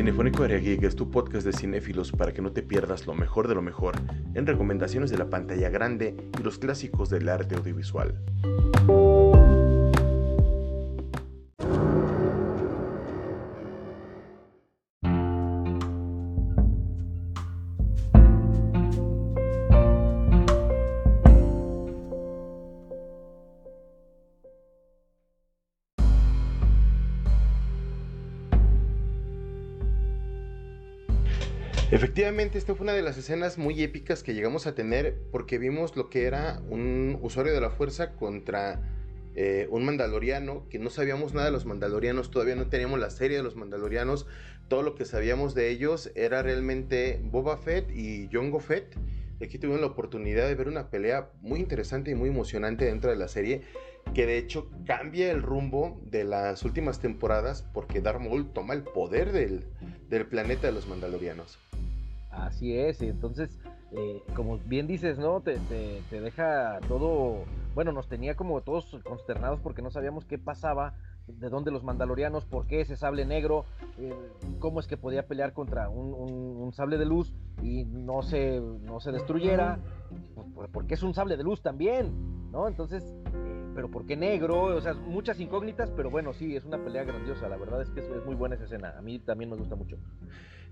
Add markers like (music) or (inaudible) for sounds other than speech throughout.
Cinefónico Area Geek es tu podcast de cinéfilos para que no te pierdas lo mejor de lo mejor en recomendaciones de la pantalla grande y los clásicos del arte audiovisual. Efectivamente, esta fue una de las escenas muy épicas que llegamos a tener porque vimos lo que era un usuario de la fuerza contra eh, un mandaloriano, que no sabíamos nada de los mandalorianos, todavía no teníamos la serie de los mandalorianos, todo lo que sabíamos de ellos era realmente Boba Fett y Jango Fett. Aquí tuvimos la oportunidad de ver una pelea muy interesante y muy emocionante dentro de la serie, que de hecho cambia el rumbo de las últimas temporadas porque Darth Maul toma el poder del planeta de los mandalorianos. Así es, y entonces, eh, como bien dices, ¿no? Te, te, deja todo, bueno, nos tenía como todos consternados porque no sabíamos qué pasaba, de dónde los mandalorianos, por qué ese sable negro, eh, cómo es que podía pelear contra un, sable de luz y no se, no se destruyera, pues, porque es un sable de luz también, ¿no? Entonces, eh, pero ¿por qué negro? O sea, muchas incógnitas, pero bueno, sí, es una pelea grandiosa, la verdad es que es muy buena esa escena, a mí también me gusta mucho.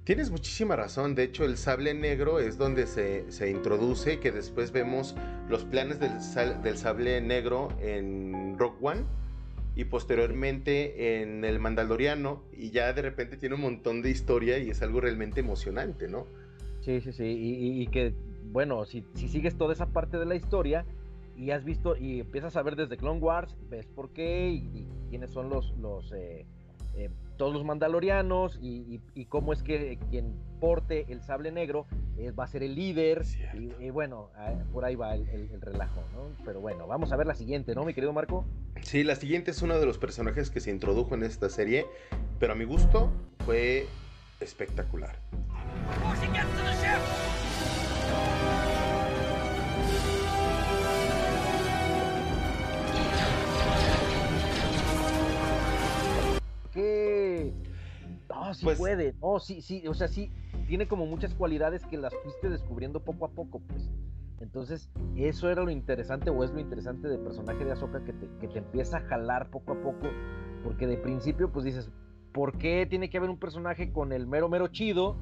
Tienes muchísima razón, de hecho el sable negro es donde se, se introduce, que después vemos los planes del, del sable negro en Rock One y posteriormente en el Mandaloriano y ya de repente tiene un montón de historia y es algo realmente emocionante, ¿no? Sí, sí, sí, y, que bueno, si, si, sigues toda esa parte de la historia y has visto y empiezas a ver desde Clone Wars, ves por qué y, quiénes son los, los eh, eh, todos los mandalorianos y, cómo es que quien porte el sable negro eh, va a ser el líder. Y, bueno, ah, por ahí va el, relajo, ¿no? Pero bueno, vamos a ver la siguiente, ¿no, mi querido Marco? Sí, la siguiente es uno de los personajes que se introdujo en esta serie, pero a mi gusto fue espectacular. Sí pues puede, no, sí, sí, o sea, sí, tiene como muchas cualidades que las fuiste descubriendo poco a poco, pues. Entonces, eso era lo interesante, o es lo interesante del personaje de Ahsoka, que te, que te empieza a jalar poco a poco, porque de principio, pues dices, ¿por qué tiene que haber un personaje con el mero, mero chido,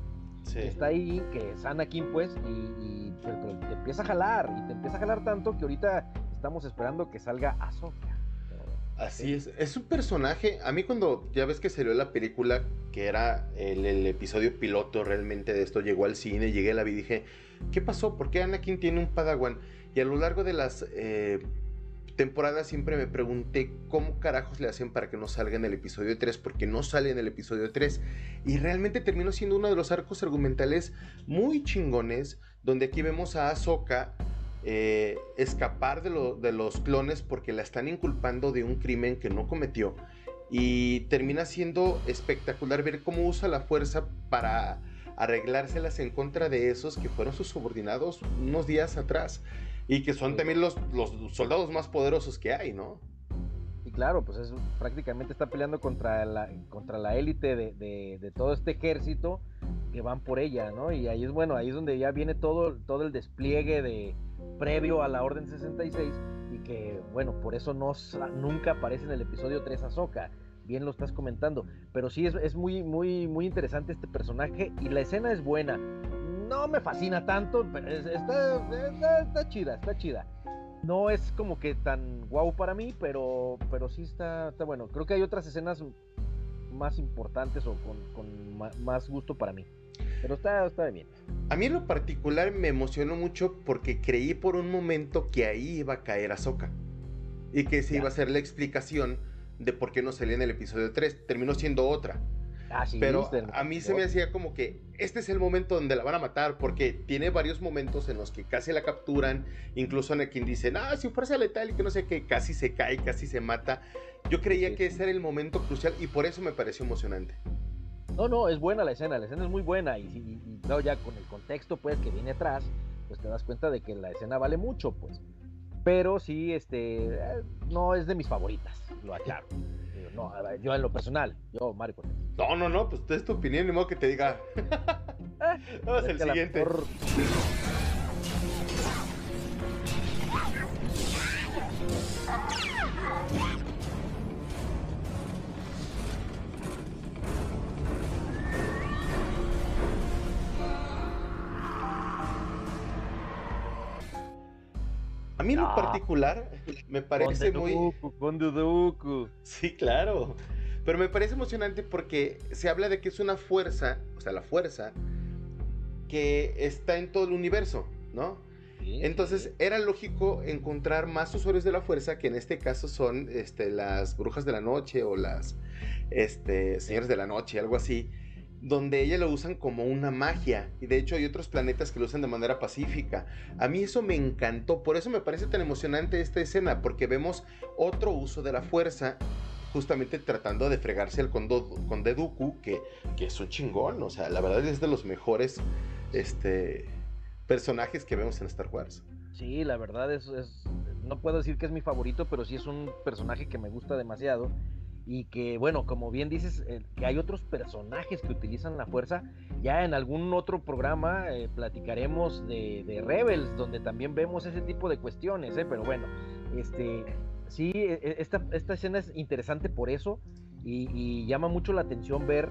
que está ahí, que es Anakin, pues, y, te empieza a jalar, y te empieza a jalar tanto que ahorita estamos esperando que salga Ahsoka. Así es, es un personaje, a mí cuando ya ves que salió la película, que era el, episodio piloto realmente de esto, llegó al cine, llegué a la vi y dije, ¿qué pasó? ¿Por qué Anakin tiene un padawan? Y a lo largo de las eh, temporadas siempre me pregunté cómo carajos le hacen para que no salga en el episodio 3, porque no sale en el episodio 3. Y realmente terminó siendo uno de los arcos argumentales muy chingones, donde aquí vemos a Ahsoka eh, escapar de, los clones porque la están inculpando de un crimen que no cometió. Y termina siendo espectacular ver cómo usa la fuerza para arreglárselas en contra de esos que fueron sus subordinados unos días atrás. Y que son también los, los soldados más poderosos que hay, ¿no? Y claro, pues es, prácticamente está peleando contra la contra la élite de, de, todo este ejército que van por ella, ¿no? Y ahí es bueno, ahí es donde ya viene todo, todo el despliegue de, previo a la Orden 66 y que, bueno, por eso no, nunca aparece en el episodio 3 Ahsoka. Bien lo estás comentando, pero sí es, es muy, muy, muy interesante este personaje y la escena es buena. No me fascina tanto, pero está, está, chida, está chida. No es como que tan guau para mí, pero, pero sí está, está bueno. Creo que hay otras escenas más importantes o con, con más gusto para mí. Pero está, está bien. A mí en lo particular me emocionó mucho porque creí por un momento que ahí iba a caer Ahsoka. Y que se iba a ser la explicación de por qué no salía en el episodio 3. Terminó siendo otra. Ah, Pero a mí se me hacía como que este es el momento donde la van a matar, porque tiene varios momentos en los que casi la capturan, incluso en el quien dice, ah, si fuerza letal y que no sé qué, casi se cae, casi se mata. Yo creía que ese era el momento crucial y por eso me pareció emocionante. No, no, es buena la escena, la escena es muy buena y, y, ya con el contexto pues que viene atrás, pues te das cuenta de que la escena vale mucho, pues. pero sí, este, eh, no es de mis favoritas, lo aclaro. No, yo en lo personal, yo, Mario No, no, no, pues es tu opinión, ni modo que te diga. (laughs) Vamos al siguiente. Mí en lo particular me parece muy... Sí, claro. Pero me parece emocionante porque se habla de que es una fuerza, o sea, la fuerza que está en todo el universo, ¿no? Entonces era lógico encontrar más usuarios de la fuerza, que en este caso son este, las brujas de la noche o las este, señores de la noche, algo así, donde ella lo usan como una magia. Y de hecho hay otros planetas que lo usan de manera pacífica. A mí eso me encantó, por eso me parece tan emocionante esta escena, porque vemos otro uso de la fuerza justamente tratando de fregarse al Conde Dooku, que, que es un chingón, o sea, la verdad es de los mejores este, personajes que vemos en Star Wars. Sí, la verdad es, es, no puedo decir que es mi favorito, pero sí es un personaje que me gusta demasiado y que, bueno, como bien dices, eh, que hay otros personajes que utilizan la fuerza. Ya en algún otro programa eh, platicaremos de, Rebels, donde también vemos ese tipo de cuestiones, ¿eh? pero bueno, este, sí, e, e, esta, esta escena es interesante por eso y, llama mucho la atención ver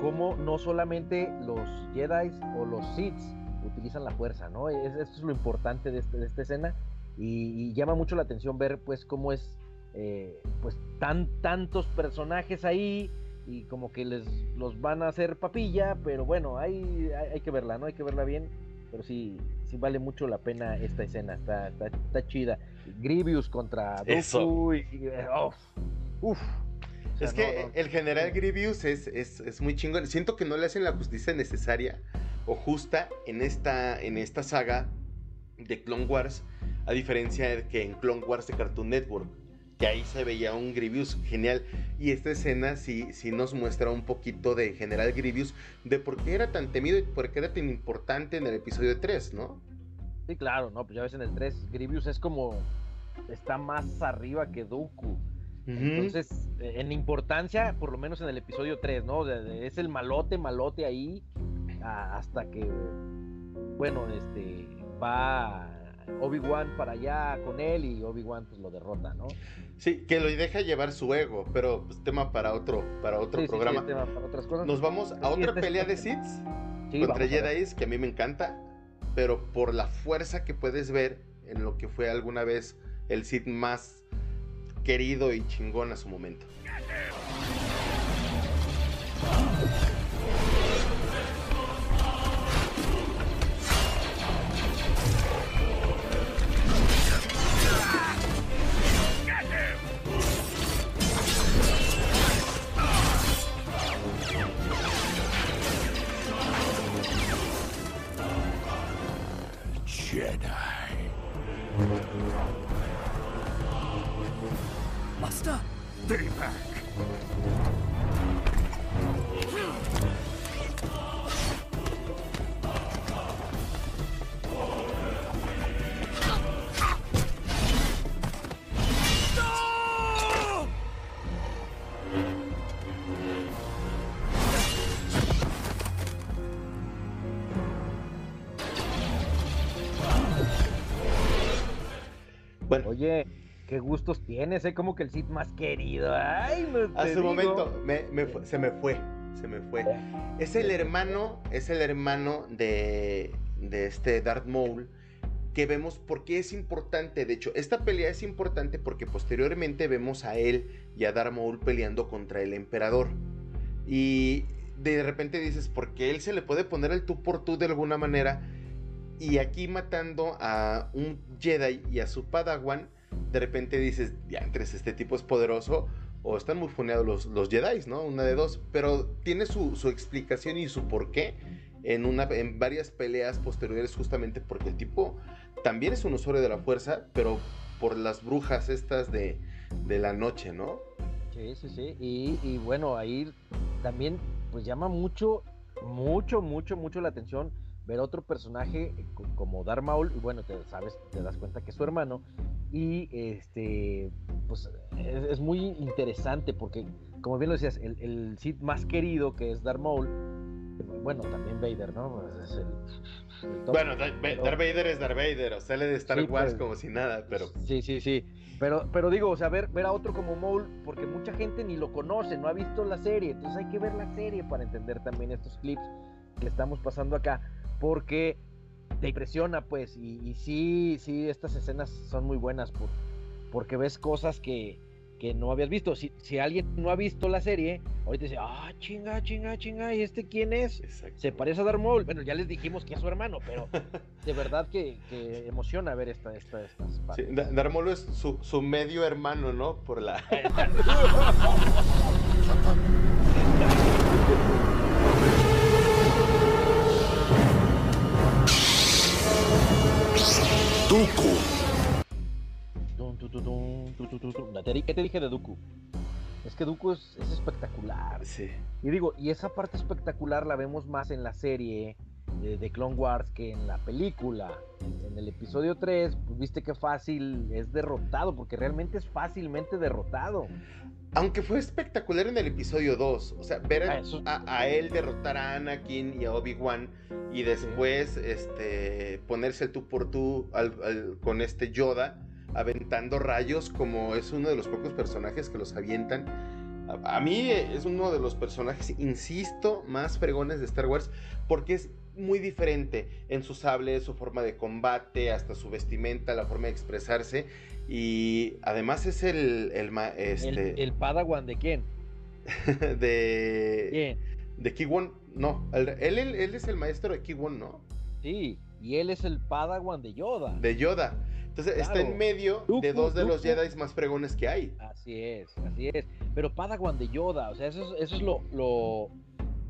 cómo no solamente los Jedi o los Sith utilizan la fuerza, ¿no? Es, esto es lo importante de, este, esta escena y, y, llama mucho la atención ver pues cómo es eh, pues tan tantos personajes ahí y como que les los van a hacer papilla, pero bueno, hay, hay, que verla, ¿no? Hay que verla bien, pero sí, sí vale mucho la pena esta escena, está, está, chida. Grievous contra Dooku y, es que el general Grievous es, es, es, muy chingón. Siento que no le hacen la justicia necesaria o justa en esta, en esta saga de Clone Wars, a diferencia de que en Clone Wars de Cartoon Network que ahí se veía un Grievous genial. Y esta escena sí, sí nos muestra un poquito de General Grievous, de por qué era tan temido y por qué era tan importante en el episodio 3, ¿no? Sí, claro, no, pues ya ves en el 3, Grievous es como, está más arriba que Dooku. Entonces, eh, en importancia, por lo menos en el episodio 3, ¿no? es el malote, malote ahí, hasta que, bueno, este, va Obi-Wan para allá con él y Obi-Wan pues lo derrota, ¿no? Sí, que lo deja llevar su ego, pero pues, tema para otro, para otro programa. tema para otras cosas. Nos vamos a otra pelea de Sith contra Jedi que a mí me encanta, pero por la fuerza que puedes ver en lo que fue alguna vez el Sith más querido y chingón a su momento. Jedi. Master! Stay back! Oye, qué gustos tienes, ¿eh? Como que el Sith más querido. Ay, no A su momento se me fue, se me fue. Es el hermano, es el hermano de, de este Darth Maul que vemos por qué es importante. De hecho, esta pelea es importante porque posteriormente vemos a él y a Darth Maul peleando contra el emperador. Y de repente dices, ¿por qué él se le puede poner el tú por tú de alguna manera? Y aquí matando a un Jedi y a su Padawan, de repente dices, ya entre este tipo es poderoso, o están muy funeados los, los Jedi, ¿no? Una de dos. Pero tiene su, explicación y su porqué en, una, en varias peleas posteriores, justamente porque el tipo también es un usuario de la fuerza, pero por las brujas estas de, de la noche, ¿no? Sí, sí, sí. Y, y bueno, ahí también pues llama mucho, mucho, mucho, mucho la atención ver otro personaje eh, como Darth Maul, y bueno, te sabes, te das cuenta que es su hermano, y este, pues es, muy interesante porque, como bien lo decías, el, el Sith más querido que es Darth Maul, bueno, también Vader, ¿no? Pues, es el, bueno, Darth Vader es Darth Vader, o sale de Star Wars como si nada, pero... Sí, sí, sí, pero, pero digo, o sea, ver, ver a otro como Maul, porque mucha gente ni lo conoce, no ha visto la serie, entonces hay que ver la serie para entender también estos clips que estamos pasando acá porque te impresiona, pues, y, sí, sí, estas escenas son muy buenas por, porque ves cosas que, que no habías visto. Si, si, alguien no ha visto la serie, te dice, ah, chinga, chinga, chinga, ¿y este quién es? Se parece a Darth Maul. Bueno, ya les dijimos que es su hermano, pero (laughs) de verdad que, que emociona ver esta, esta, estas partes. Sí, Darth Maul es su, su, medio hermano, ¿no? Por la... (laughs) (laughs) Dooku. ¿Qué te dije de Dooku? Es que Dooku es, espectacular. Sí. Y digo, y esa parte espectacular la vemos más en la serie de, Clone Wars que en la película. En, el episodio 3, pues, viste qué fácil es derrotado, porque realmente es fácilmente derrotado. Aunque fue espectacular en el episodio 2, o sea, ver ah, a, él derrotar a Anakin y a Obi-Wan y después este, ponerse el tú por tú con este Yoda aventando rayos como es uno de los pocos personajes que los avientan. A, mí es uno de los personajes, insisto, más fregones de Star Wars porque es muy diferente en su sable, su forma de combate, hasta su vestimenta, la forma de expresarse. Y además es el. El, este... el, Padawan de quién? (laughs) de. ¿Quién? De Kiwon. No, él, él, es el maestro de Kiwon, ¿no? Sí, y él es el Padawan de Yoda. De Yoda. Entonces está en medio de dos de los Jedi más fregones que hay. Así es, así es. Pero Padawan de Yoda, o sea, eso es, eso es lo, lo,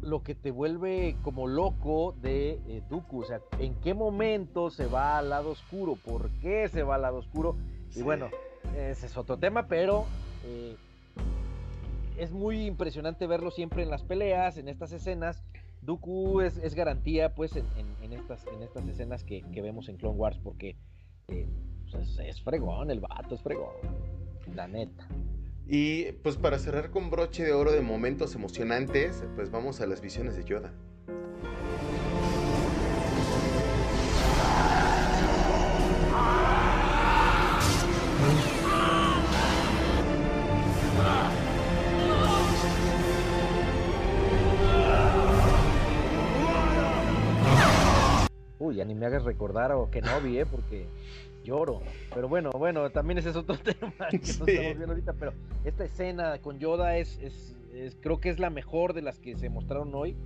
lo que te vuelve como loco de eh, Dooku. O sea, ¿en qué momento se va al lado oscuro? ¿Por qué se va al lado oscuro? Y bueno, ese es otro tema, pero eh, es muy impresionante verlo siempre en las peleas, en estas escenas. Dooku es, garantía, pues, en, estas, en estas escenas que, vemos en Clone Wars, porque eh, pues, es, fregón, el vato es fregón, la neta. Y pues para cerrar con broche de oro de momentos emocionantes, pues vamos a las visiones de Yoda. Uy, ya ni me hagas recordar o que no vi, ¿eh? porque lloro. Pero bueno, bueno, también ese es otro (laughs) tema que no estamos viendo ahorita. Pero esta escena con Yoda es, es, creo que es la mejor de las que se mostraron hoy.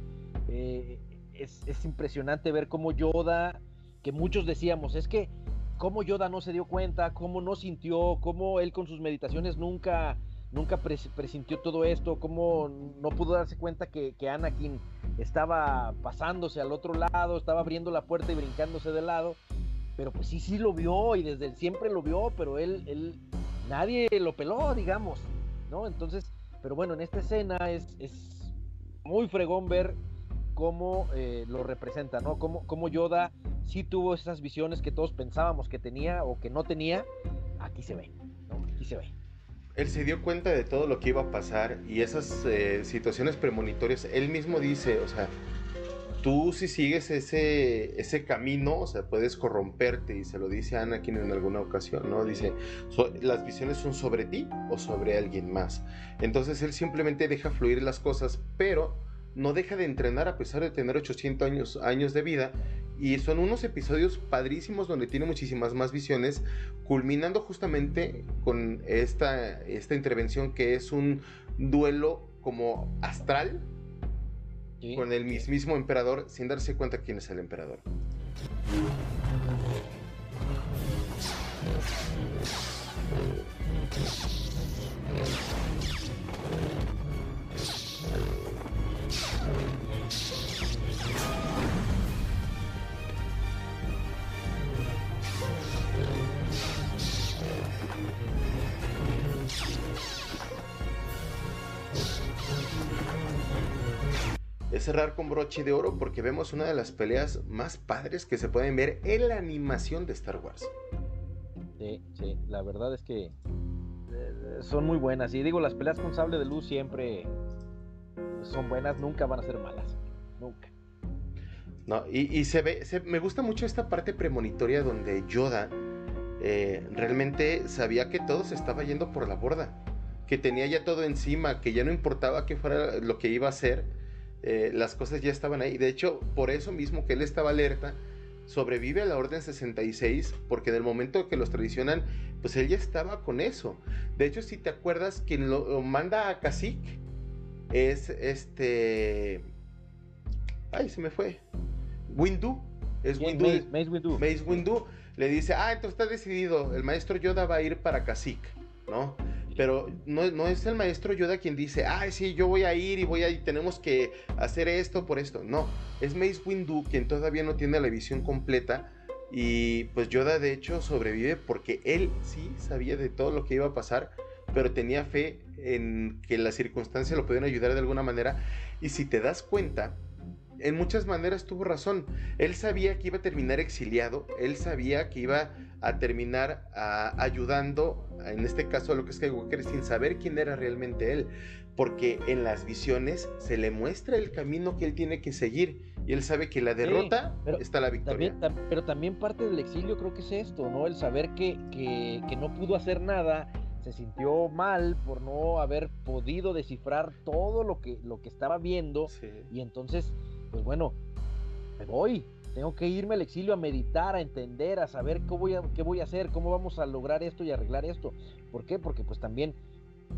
Eh, es, es, impresionante ver cómo Yoda, que muchos decíamos, es que cómo Yoda no se dio cuenta, cómo no sintió, cómo él con sus meditaciones nunca, nunca presintió todo esto, cómo no pudo darse cuenta que, que Anakin estaba pasándose al otro lado, estaba abriendo la puerta y brincándose de lado pero pues sí, sí lo vio y desde siempre lo vio, pero él, él, nadie lo peló, digamos, ¿no? Entonces, pero bueno, en esta escena es, es muy fregón ver cómo eh, lo representa, ¿no? Cómo, cómo Yoda sí tuvo esas visiones que todos pensábamos que tenía o que no tenía, aquí se ve, ¿no? Aquí se ve. Él se dio cuenta de todo lo que iba a pasar y esas eh, situaciones premonitorias, él mismo dice, o sea, tú si sigues ese, ese camino, o sea, puedes corromperte, y se lo dice Anakin en alguna ocasión, ¿no? Dice, las visiones son sobre ti o sobre alguien más. Entonces él simplemente deja fluir las cosas, pero no deja de entrenar a pesar de tener 800 años, años de vida. Y son unos episodios padrísimos donde tiene muchísimas más visiones, culminando justamente con esta, esta intervención que es un duelo como astral con el mismísimo emperador sin darse cuenta quién es el emperador. es cerrar con broche de oro porque vemos una de las peleas más padres que se pueden ver en la animación de Star Wars. Sí, sí, la verdad es que eh, son muy buenas. Y digo, las peleas con sable de luz siempre son buenas, nunca van a ser malas. Nunca. No, y, se ve, me gusta mucho esta parte premonitoria donde Yoda eh, realmente sabía que todo se estaba yendo por la borda, que tenía ya todo encima, que ya no importaba qué fuera lo que iba a hacer eh, las cosas ya estaban ahí. De hecho, por eso mismo que él estaba alerta, sobrevive a la Orden 66, porque en el momento que los traicionan, pues él ya estaba con eso. De hecho, si te acuerdas, quien lo, manda a Cacique es este... Ay, se me fue. Windu. Es Windu. Mace, Windu. Mace Windu. Le dice, ah, entonces está decidido, el maestro Yoda va a ir para Cacique, ¿no? Pero no, no, es el maestro Yoda quien dice, ay, sí, yo voy a ir y voy a ir, tenemos que hacer esto por esto. No, es Mace Windu quien todavía no tiene la visión completa. Y pues Yoda de hecho sobrevive porque él sí sabía de todo lo que iba a pasar, pero tenía fe en que las circunstancias lo podían ayudar de alguna manera. Y si te das cuenta, en muchas maneras tuvo razón. Él sabía que iba a terminar exiliado, él sabía que iba a terminar ayudando, en este caso a lo que es Skywalker, sin saber quién era realmente él. Porque en las visiones se le muestra el camino que él tiene que seguir. Y él sabe que la derrota está la victoria. pero también parte del exilio creo que es esto, ¿no? El saber que, que, no pudo hacer nada, se sintió mal por no haber podido descifrar todo lo que, lo que estaba viendo. Y entonces pues bueno, me voy. Tengo que irme al exilio a meditar, a entender, a saber qué voy a, qué voy a hacer, cómo vamos a lograr esto y arreglar esto. ¿Por qué? Porque pues también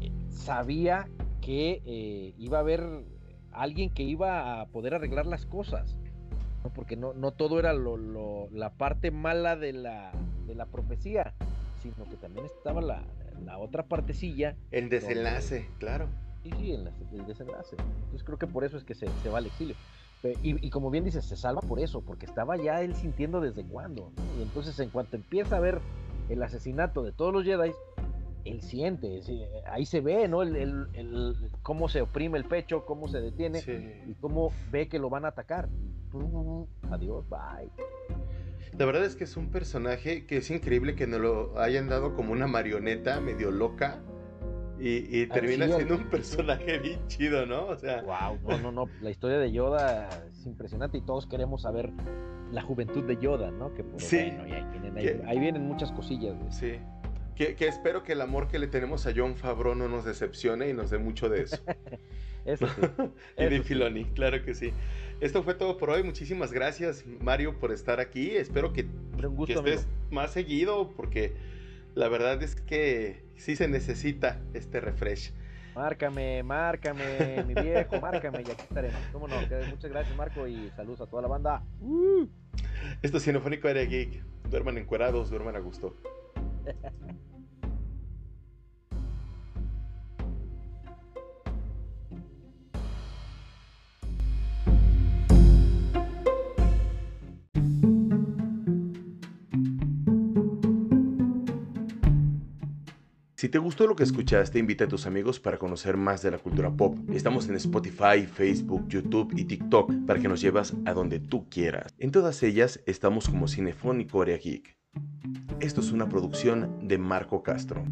eh, sabía que eh, iba a haber alguien que iba a poder arreglar las cosas. Porque no, no todo era lo, la parte mala de la, de la profecía, sino que también estaba la, la otra partecilla. El desenlace, claro. Sí, sí, el, el, desenlace. Entonces creo que por eso es que se, se va al exilio. Y, como bien dices, se salva por eso, porque estaba ya él sintiendo desde cuándo. Y entonces en cuanto empieza a ver el asesinato de todos los Jedi, él siente, ahí se ve, ¿no? El, cómo se oprime el pecho, cómo se detiene y cómo ve que lo van a atacar. Adiós, bye. La verdad es que es un personaje que es increíble que nos lo hayan dado como una marioneta medio loca y, termina siendo un personaje bien chido, ¿no? O sea. Wow, no, no, no. La historia de Yoda es impresionante y todos queremos saber la juventud de Yoda, ¿no? Que sí. ahí, vienen, muchas cosillas. Sí. Que, espero que el amor que le tenemos a John Favreau no nos decepcione y nos dé mucho de eso. (laughs) eso sí. (laughs) y de Filoni, claro que sí. Esto fue todo por hoy. Muchísimas gracias, Mario, por estar aquí. Espero que, que estés más seguido porque la verdad es que sí se necesita este refresh. Márcame, márcame, mi viejo, márcame y aquí estaremos. ¿Cómo no? Muchas gracias, Marco, y saludos a toda la banda. Esto es Cinefónico Aire Geek. Duerman encuerados, duerman a gusto. (laughs) Si te gustó lo que escuchaste, invita a tus amigos para conocer más de la cultura pop. Estamos en Spotify, Facebook, YouTube y TikTok para que nos llevas a donde tú quieras. En todas ellas estamos como Cinefónico Area Geek. Esto es una producción de Marco Castro.